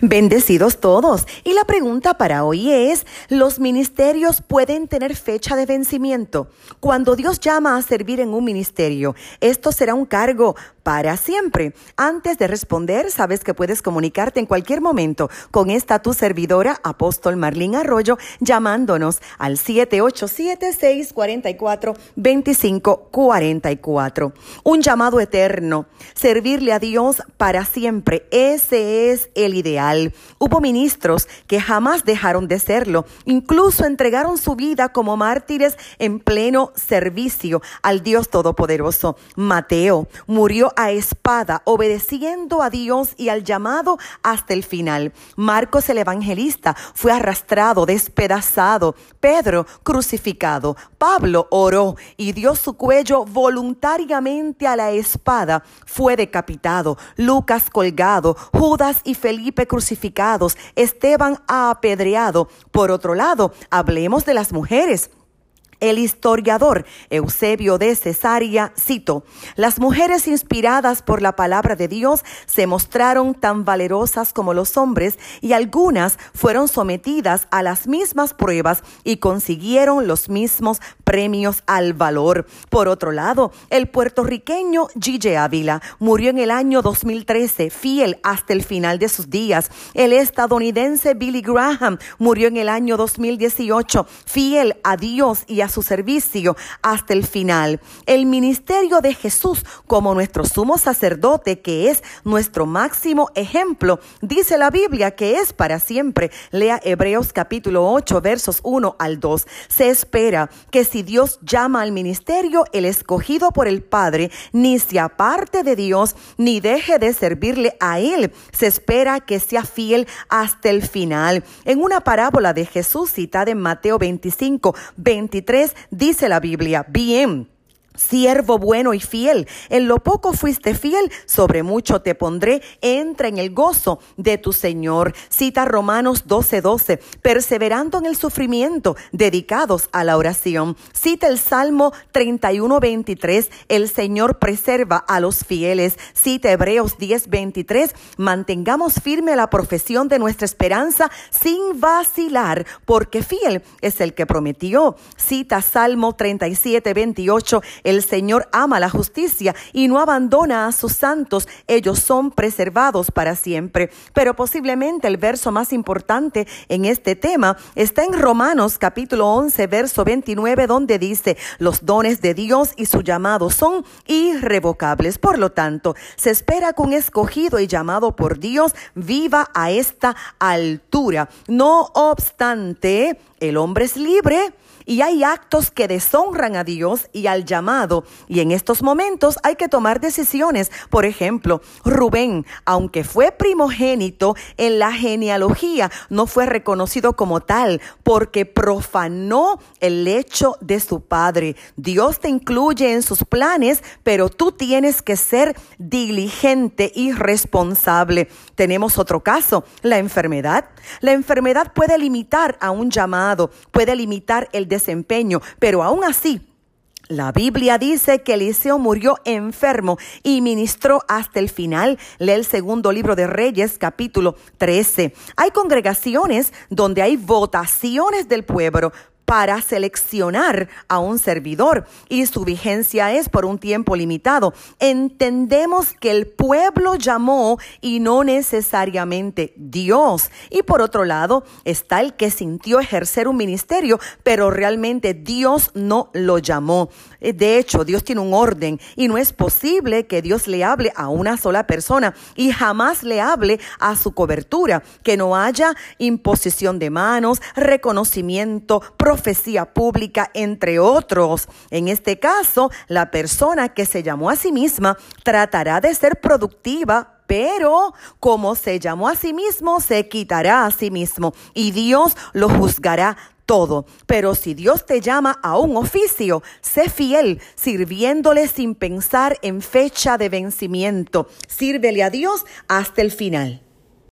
Bendecidos todos. Y la pregunta para hoy es, ¿los ministerios pueden tener fecha de vencimiento? Cuando Dios llama a servir en un ministerio, ¿esto será un cargo para siempre? Antes de responder, sabes que puedes comunicarte en cualquier momento con esta tu servidora, apóstol Marlín Arroyo, llamándonos al 787-644-2544. Un llamado eterno, servirle a Dios para siempre. Ese es el ideal Hubo ministros que jamás dejaron de serlo, incluso entregaron su vida como mártires en pleno servicio al Dios Todopoderoso. Mateo murió a espada, obedeciendo a Dios y al llamado hasta el final. Marcos el evangelista fue arrastrado, despedazado. Pedro crucificado. Pablo oró y dio su cuello voluntariamente a la espada. Fue decapitado. Lucas colgado. Judas y Felipe crucificados, Esteban apedreado. Por otro lado, hablemos de las mujeres. El historiador Eusebio de Cesarea citó, las mujeres inspiradas por la palabra de Dios se mostraron tan valerosas como los hombres y algunas fueron sometidas a las mismas pruebas y consiguieron los mismos premios al valor. Por otro lado, el puertorriqueño Gigi Ávila murió en el año 2013, fiel hasta el final de sus días. El estadounidense Billy Graham murió en el año 2018, fiel a Dios y a su servicio hasta el final. El ministerio de Jesús como nuestro sumo sacerdote, que es nuestro máximo ejemplo, dice la Biblia que es para siempre. Lea Hebreos capítulo 8 versos 1 al 2. Se espera que si Dios llama al ministerio, el escogido por el Padre, ni se aparte de Dios, ni deje de servirle a Él. Se espera que sea fiel hasta el final. En una parábola de Jesús citada en Mateo 25, 23, dice la Biblia, bien Siervo bueno y fiel, en lo poco fuiste fiel, sobre mucho te pondré, entra en el gozo de tu Señor. Cita Romanos 12:12, 12, perseverando en el sufrimiento, dedicados a la oración. Cita el Salmo 31:23, el Señor preserva a los fieles. Cita Hebreos 10:23, mantengamos firme la profesión de nuestra esperanza sin vacilar, porque fiel es el que prometió. Cita Salmo 37:28, el Señor ama la justicia y no abandona a sus santos. Ellos son preservados para siempre. Pero posiblemente el verso más importante en este tema está en Romanos capítulo 11, verso 29, donde dice, los dones de Dios y su llamado son irrevocables. Por lo tanto, se espera que un escogido y llamado por Dios viva a esta altura. No obstante, el hombre es libre y hay actos que deshonran a Dios y al llamado. Y en estos momentos hay que tomar decisiones. Por ejemplo, Rubén, aunque fue primogénito en la genealogía, no fue reconocido como tal porque profanó el lecho de su padre. Dios te incluye en sus planes, pero tú tienes que ser diligente y responsable. Tenemos otro caso, la enfermedad. La enfermedad puede limitar a un llamado, puede limitar el desempeño, pero aún así, la Biblia dice que Eliseo murió enfermo y ministró hasta el final. Lee el segundo libro de Reyes, capítulo 13. Hay congregaciones donde hay votaciones del pueblo para seleccionar a un servidor y su vigencia es por un tiempo limitado. Entendemos que el pueblo llamó y no necesariamente Dios. Y por otro lado está el que sintió ejercer un ministerio, pero realmente Dios no lo llamó. De hecho, Dios tiene un orden y no es posible que Dios le hable a una sola persona y jamás le hable a su cobertura, que no haya imposición de manos, reconocimiento, profecía pública, entre otros. En este caso, la persona que se llamó a sí misma tratará de ser productiva pero como se llamó a sí mismo, se quitará a sí mismo y Dios lo juzgará todo. Pero si Dios te llama a un oficio, sé fiel, sirviéndole sin pensar en fecha de vencimiento. Sírvele a Dios hasta el final.